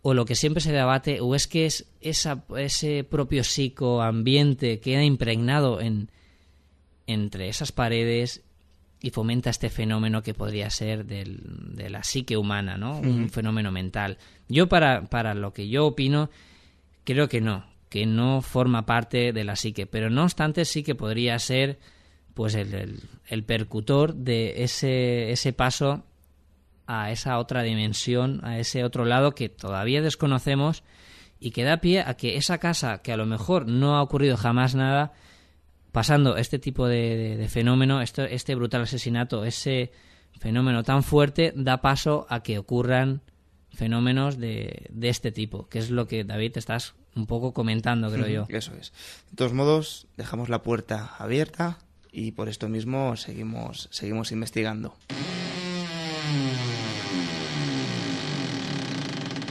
S2: ¿O lo que siempre se debate, o es que es esa, ese propio psicoambiente queda impregnado en, entre esas paredes y fomenta este fenómeno que podría ser del, de la psique humana, ¿no? Un fenómeno mental. Yo para, para lo que yo opino, creo que no, que no forma parte de la psique, pero no obstante sí que podría ser pues el, el, percutor de ese, ese paso a esa otra dimensión, a ese otro lado que todavía desconocemos y que da pie a que esa casa, que a lo mejor no ha ocurrido jamás nada, pasando este tipo de, fenómeno, este, este brutal asesinato, ese fenómeno tan fuerte, da paso a que ocurran fenómenos de, de, este tipo, que es lo que David estás un poco comentando, creo yo.
S3: Eso es. De todos modos, dejamos la puerta abierta y por esto mismo seguimos, seguimos investigando.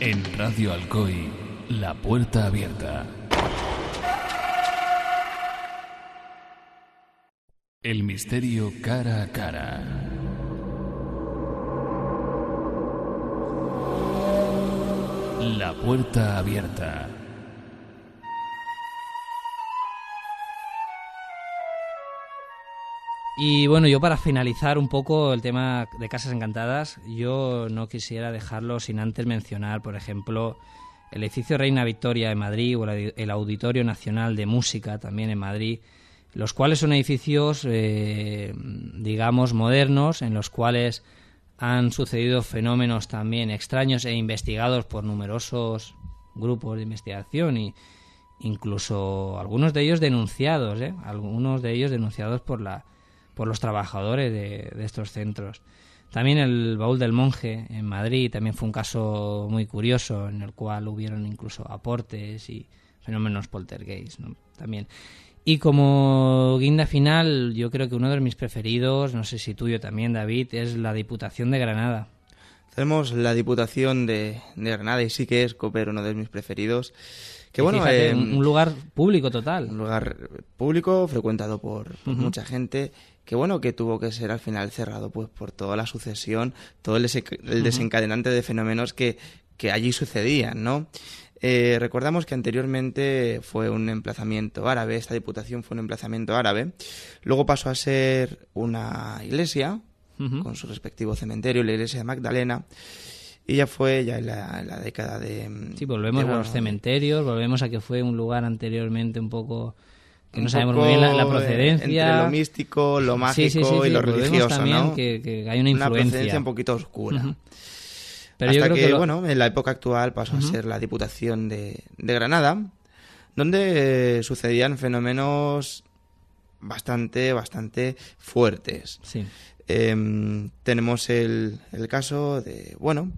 S1: En Radio Alcoy, la puerta abierta. El misterio cara a cara. La puerta abierta.
S2: Y bueno, yo para finalizar un poco el tema de Casas Encantadas, yo no quisiera dejarlo sin antes mencionar, por ejemplo, el edificio Reina Victoria en Madrid o el Auditorio Nacional de Música también en Madrid, los cuales son edificios, eh, digamos, modernos, en los cuales han sucedido fenómenos también extraños e investigados por numerosos grupos de investigación y incluso algunos de ellos denunciados, ¿eh? algunos de ellos denunciados por la por los trabajadores de, estos centros. También el baúl del monje en Madrid también fue un caso muy curioso en el cual hubieron incluso aportes y fenómenos poltergeist ¿no? también. Y como guinda final, yo creo que uno de mis preferidos, no sé si tuyo también, David, es la Diputación de Granada.
S3: Tenemos la Diputación de, Granada y sí que es Cooper uno de mis preferidos. Que bueno, eh,
S2: un lugar público total.
S3: Un lugar público frecuentado por, mucha gente que bueno que tuvo que ser al final cerrado pues por toda la sucesión todo el, desencadenante de fenómenos que, que allí sucedían no eh, recordamos que anteriormente fue un emplazamiento árabe esta diputación fue un emplazamiento árabe luego pasó a ser una iglesia con su respectivo cementerio la iglesia de Magdalena y ya fue ya en la, década de
S2: sí volvemos a los cementerios volvemos a que fue un lugar anteriormente un poco que no sabemos muy bien la, procedencia.
S3: Entre lo místico, lo mágico y lo religioso, ¿no?
S2: Que, hay una influencia. Una
S3: procedencia un poquito oscura. Pero Hasta yo creo que, bueno, en la época actual pasó a ser la Diputación de, Granada, donde eh, sucedían fenómenos bastante, bastante fuertes.
S2: Sí.
S3: Em, tenemos el, el, caso de, bueno,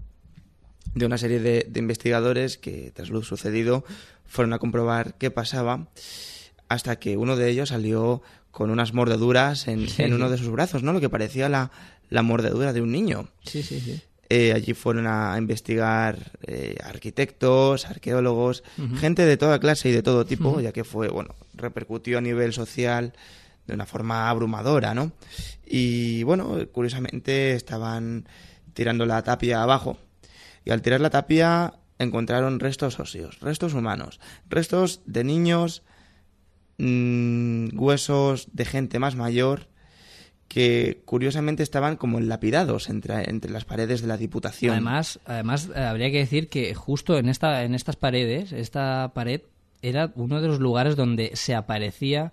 S3: de una serie de, de investigadores que tras lo sucedido fueron a comprobar qué pasaba hasta que uno de ellos salió con unas mordeduras en, uno de sus brazos, ¿no? Lo que parecía la, mordedura de un niño.
S2: Sí, sí, sí.
S3: Eh, allí fueron a investigar eh, arquitectos, arqueólogos, gente de toda clase y de todo tipo, ya que fue, bueno, repercutió a nivel social de una forma abrumadora, ¿no? Y bueno, curiosamente estaban tirando la tapia abajo y al tirar la tapia encontraron restos óseos, restos humanos, restos de niños Mm, huesos de gente más mayor que curiosamente estaban como lapidados entre, entre las paredes de la Diputación.
S2: Además, además eh, habría que decir que justo en, esta, en estas paredes, esta pared era uno de los lugares donde se aparecía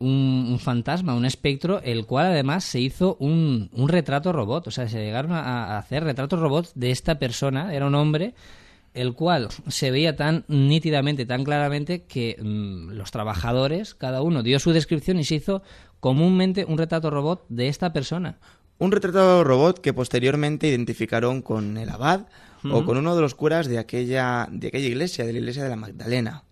S2: un, fantasma, un espectro, el cual además se hizo un, un retrato robot. O sea, se llegaron a, hacer retratos robots de esta persona, era un hombre el cual se veía tan nítidamente, tan claramente, que mm, los trabajadores, cada uno dio su descripción y se hizo comúnmente un retrato robot de esta persona.
S3: Un retrato robot que posteriormente identificaron con el abad o con uno de los curas de aquella, de aquella iglesia, de la iglesia de la Magdalena.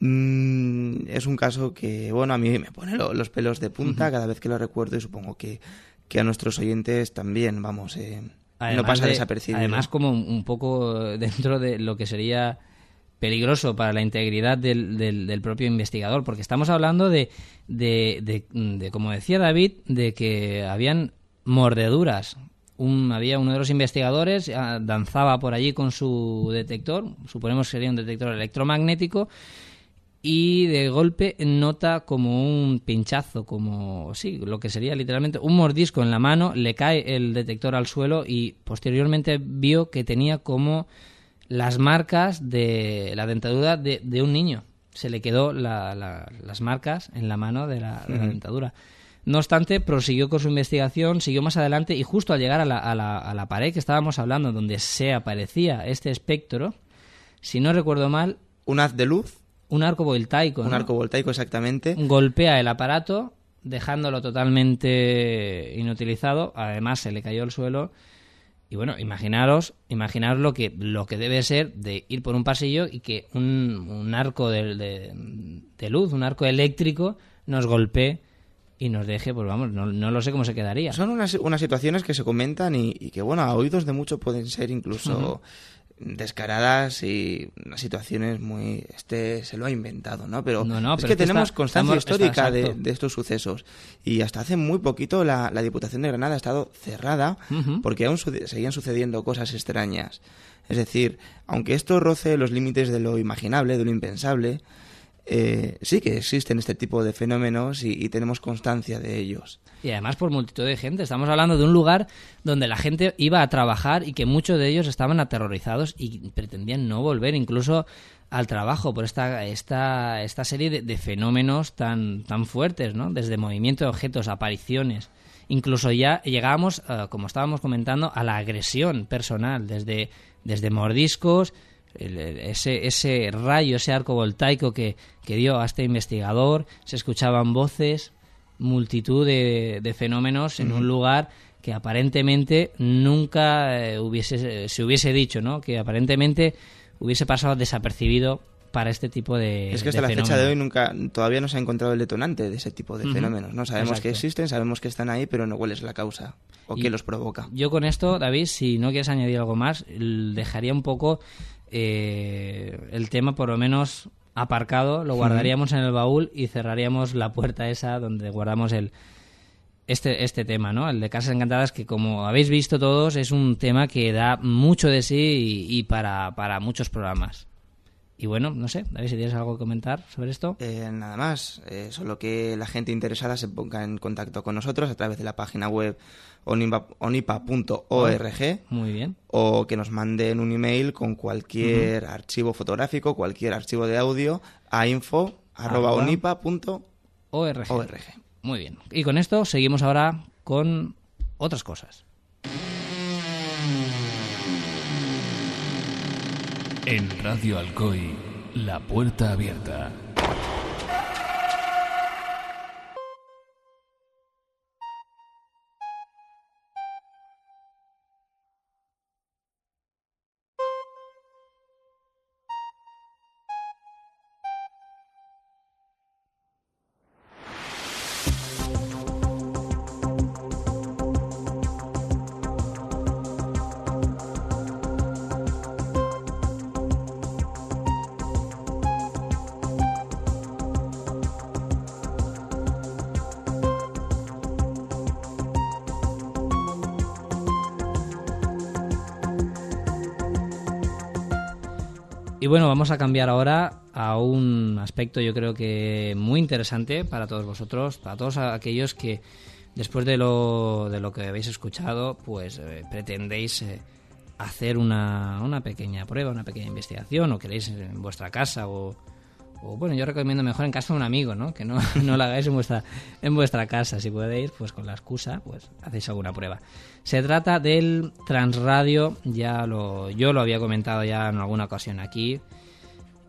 S3: Mm, es un caso que, bueno, a mí me pone los pelos de punta cada vez que lo recuerdo y supongo que, que a nuestros oyentes también, vamos, eh, no pasa desapercibido.
S2: Además, como un poco dentro de lo que sería peligroso para la integridad del, del, propio investigador, porque estamos hablando de, de, de, como decía David, de que habían mordeduras. Un, había uno de los investigadores, ah, danzaba por allí con su detector, suponemos que sería un detector electromagnético, y de golpe nota como un pinchazo, como sí, lo que sería literalmente un mordisco en la mano, le cae el detector al suelo y posteriormente vio que tenía como las marcas de la dentadura de, un niño. Se le quedó las marcas en la mano de la, dentadura. No obstante, prosiguió con su investigación, siguió más adelante y justo al llegar a la, a la, a la pared que estábamos hablando, donde se aparecía este espectro, si no recuerdo mal...
S3: ¿Un haz de luz?
S2: Un arco voltaico.
S3: Un arco voltaico, exactamente.
S2: Golpea el aparato, dejándolo totalmente inutilizado. Además, se le cayó al suelo. Y bueno, imaginaros, imaginaros lo que, lo que debe ser de ir por un pasillo y que un, un arco de, de, luz, un arco eléctrico, nos golpee y nos deje, pues vamos, no, no lo sé cómo se quedaría.
S3: Son unas, unas situaciones que se comentan y, y que, bueno, a oídos de mucho pueden ser incluso descaradas y unas situaciones muy... Este se lo ha inventado, ¿no? Pero,
S2: No, no,
S3: es
S2: pero
S3: que tenemos
S2: está-
S3: constancia
S2: estamos-
S3: histórica de, de estos sucesos. Y hasta hace muy poquito la, la Diputación de Granada ha estado cerrada porque aún suce- seguían sucediendo cosas extrañas. Es decir, aunque esto roce los límites de lo imaginable, de lo impensable, eh, sí que existen este tipo de fenómenos y, tenemos constancia de ellos.
S2: Y además por multitud de gente. Estamos hablando de un lugar donde la gente iba a trabajar y que muchos de ellos estaban aterrorizados y pretendían no volver incluso al trabajo por esta, esta, esta serie de, de fenómenos tan, tan fuertes, ¿no? Desde movimiento de objetos, apariciones. Incluso ya llegábamos, eh, como estábamos comentando, a la agresión personal, desde, desde mordiscos, el- ese, ese rayo, ese arco voltaico que, que dio a este investigador, se escuchaban voces, multitud de, de fenómenos en un lugar que aparentemente nunca eh, hubiese, se hubiese dicho, ¿no? Que aparentemente hubiese pasado desapercibido para este tipo de
S3: Es que hasta la fecha de hoy nunca todavía no se ha encontrado el detonante de ese tipo de fenómenos. No sabemos que existen, sabemos que están ahí, pero no cuál es la causa o
S2: Y-
S3: qué los provoca.
S2: Yo con esto, David, si no quieres añadir algo más, dejaría un poco eh, el tema por lo menos aparcado, lo guardaríamos en el baúl y cerraríamos la puerta esa donde guardamos el este, este tema, ¿no? El de Casas Encantadas, que como habéis visto todos, es un tema que da mucho de sí y, y para, para muchos programas. Y bueno, no sé, David, si tienes algo que comentar sobre esto.
S3: Eh, nada más, eh, solo que la gente interesada se ponga en contacto con nosotros a través de la página web onipa.org
S2: Muy bien.
S3: o que nos manden un email con cualquier archivo fotográfico, cualquier archivo de audio a info arroba
S2: Arroba.
S3: onipa.org.
S2: ORG. Muy bien. Y con esto seguimos ahora con otras cosas.
S1: En Radio Alcoy, la puerta abierta.
S2: Y bueno, vamos a cambiar ahora a un aspecto yo creo que muy interesante para todos vosotros, para todos aquellos que después de lo, de lo que habéis escuchado, pues eh, pretendéis eh, hacer una, una pequeña prueba, una pequeña investigación o queréis en vuestra casa o, o, bueno, yo recomiendo mejor en casa de un amigo, ¿no? Que no, no lo hagáis en vuestra, en vuestra casa. Si podéis, pues con la excusa, pues hacéis alguna prueba. Se trata del transradio, ya lo, yo lo había comentado ya en alguna ocasión aquí.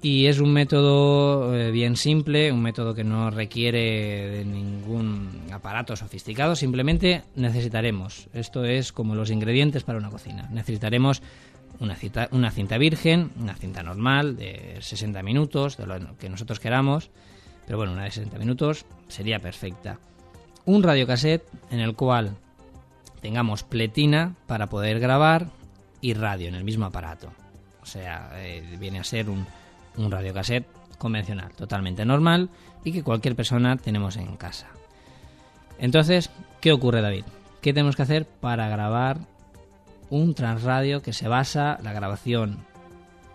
S2: Y es un método eh, bien simple, un método que no requiere de ningún aparato sofisticado, simplemente necesitaremos, esto es como los ingredientes para una cocina, necesitaremos una, una cinta virgen, una cinta normal de 60 minutos, de lo que nosotros queramos, pero bueno, una de 60 minutos sería perfecta. Un radiocassette en el cual tengamos pletina para poder grabar y radio en el mismo aparato. O sea, eh, viene a ser un, un radiocassette convencional, totalmente normal y que cualquier persona tenemos en casa. Entonces, ¿qué ocurre, David? ¿Qué tenemos que hacer para grabar un transradio que se basa la grabación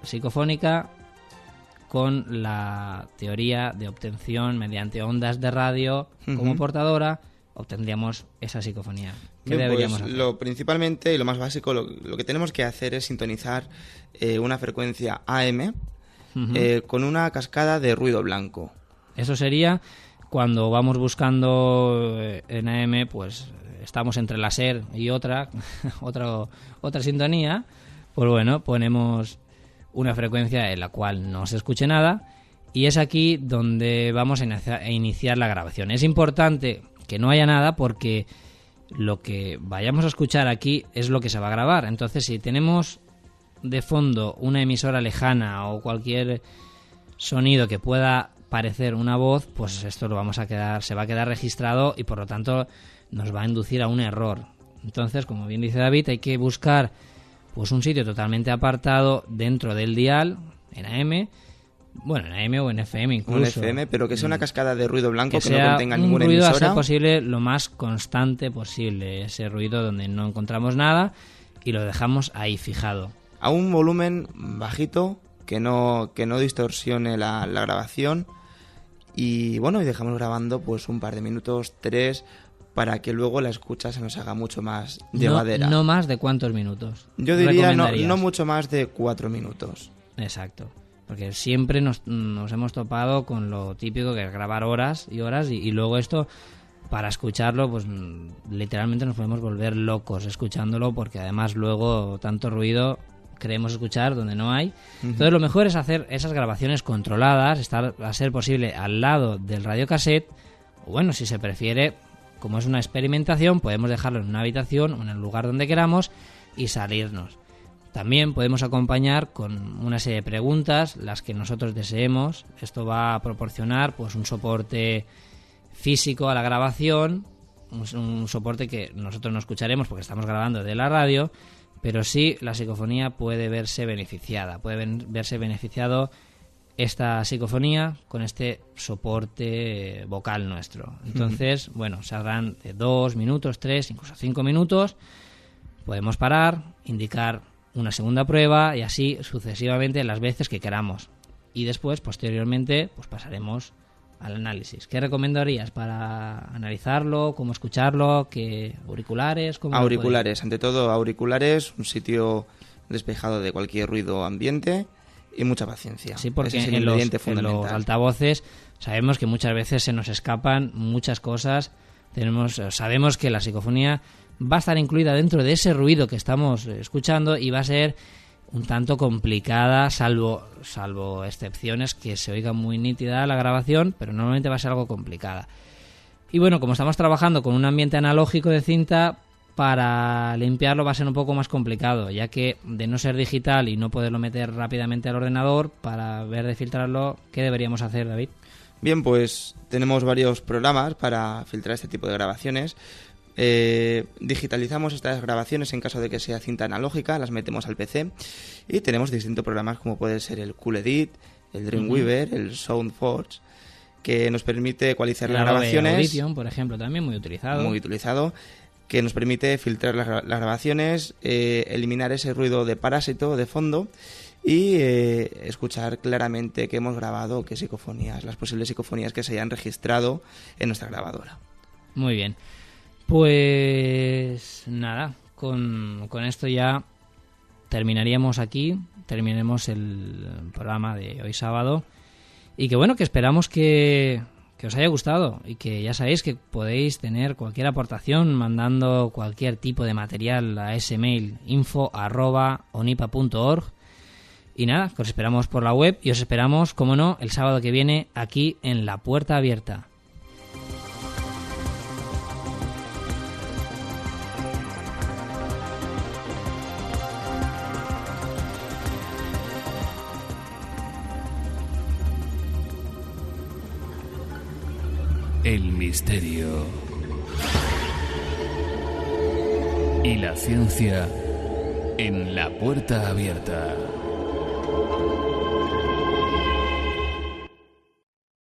S2: psicofónica con la teoría de obtención mediante ondas de radio como portadora? Obtendríamos esa psicofonía. ¿Qué
S3: Bien,
S2: deberíamos
S3: pues
S2: hacer?
S3: lo principalmente y lo más básico, lo, lo que tenemos que hacer es sintonizar eh, una frecuencia AM eh, con una cascada de ruido blanco.
S2: Eso sería cuando vamos buscando eh, en AM, pues estamos entre la SER y otra, otra, otra sintonía, pues bueno, ponemos una frecuencia en la cual no se escuche nada y es aquí donde vamos a inicia- a iniciar la grabación. Es importante que no haya nada porque lo que vayamos a escuchar aquí es lo que se va a grabar. Entonces, si tenemos de fondo una emisora lejana o cualquier sonido que pueda parecer una voz, pues esto lo vamos a quedar, se va a quedar registrado y por lo tanto nos va a inducir a un error. Entonces, como bien dice David, hay que buscar pues un sitio totalmente apartado dentro del dial en AM bueno, en AM o en FM incluso.
S3: En FM, pero que sea una mm. cascada de ruido blanco que,
S2: no
S3: contenga ninguna
S2: un ruido
S3: a ser
S2: posible lo más constante posible, ese ruido donde no encontramos nada y lo dejamos ahí fijado.
S3: A un volumen bajito que no, que no distorsione la, grabación y bueno, y dejamos grabando pues un par de minutos, tres, para que luego la escucha se nos haga mucho más llevadera.
S2: No, más de cuántos minutos.
S3: Yo diría no, no mucho más de cuatro minutos.
S2: Exacto. Porque siempre nos, hemos topado con lo típico que es grabar horas y horas y, luego esto para escucharlo, pues literalmente nos podemos volver locos escuchándolo porque además luego tanto ruido queremos escuchar donde no hay. Entonces lo mejor es hacer esas grabaciones controladas, estar a ser posible al lado del radiocassette, o bueno, si se prefiere, como es una experimentación, podemos dejarlo en una habitación o en el lugar donde queramos y salirnos. También podemos acompañar con una serie de preguntas, las que nosotros deseemos. Esto va a proporcionar pues un soporte físico a la grabación, un, soporte que nosotros no escucharemos porque estamos grabando de la radio, pero sí la psicofonía puede verse beneficiada, puede verse beneficiado esta psicofonía con este soporte vocal nuestro. Entonces, bueno, saldrán de dos minutos, tres, incluso cinco minutos. Podemos parar, indicar una segunda prueba y así sucesivamente las veces que queramos. Y después, posteriormente, pues pasaremos al análisis. ¿Qué recomendarías para analizarlo? ¿Cómo escucharlo? ¿Qué auriculares?
S3: auriculares, ante todo auriculares, un sitio despejado de cualquier ruido ambiente y mucha paciencia.
S2: Sí, porque en, los, en, los, altavoces sabemos que muchas veces se nos escapan muchas cosas. Tenemos, sabemos que la psicofonía va a estar incluida dentro de ese ruido que estamos escuchando y va a ser un tanto complicada, salvo, salvo excepciones que se oiga muy nítida la grabación, pero normalmente va a ser algo complicada. Y bueno, como estamos trabajando con un ambiente analógico de cinta, para limpiarlo va a ser un poco más complicado, ya que de no ser digital y no poderlo meter rápidamente al ordenador, para ver de filtrarlo, ¿qué deberíamos hacer, David?
S3: Bien, pues tenemos varios programas para filtrar este tipo de grabaciones. Eh, digitalizamos estas grabaciones en caso de que sea cinta analógica, las metemos al PC y tenemos distintos programas como puede ser el Cool Edit, el Dreamweaver, el SoundForge, que nos permite ecualizar las grabaciones.
S2: Audition, por ejemplo, también muy utilizado.
S3: Muy utilizado, que nos permite filtrar las, grabaciones, eh, eliminar ese ruido de parásito de fondo y eh, escuchar claramente que hemos grabado, qué psicofonías, las posibles psicofonías que se hayan registrado en nuestra grabadora.
S2: Muy bien. Pues nada, con, esto ya terminaríamos aquí, terminemos el programa de hoy sábado y que bueno, que esperamos que, que os haya gustado y que ya sabéis que podéis tener cualquier aportación mandando cualquier tipo de material a ese mail info arroba onipa.org y nada, os esperamos por la web y os esperamos, como no, el sábado que viene aquí en La Puerta Abierta.
S1: Misterio y la ciencia en la puerta abierta.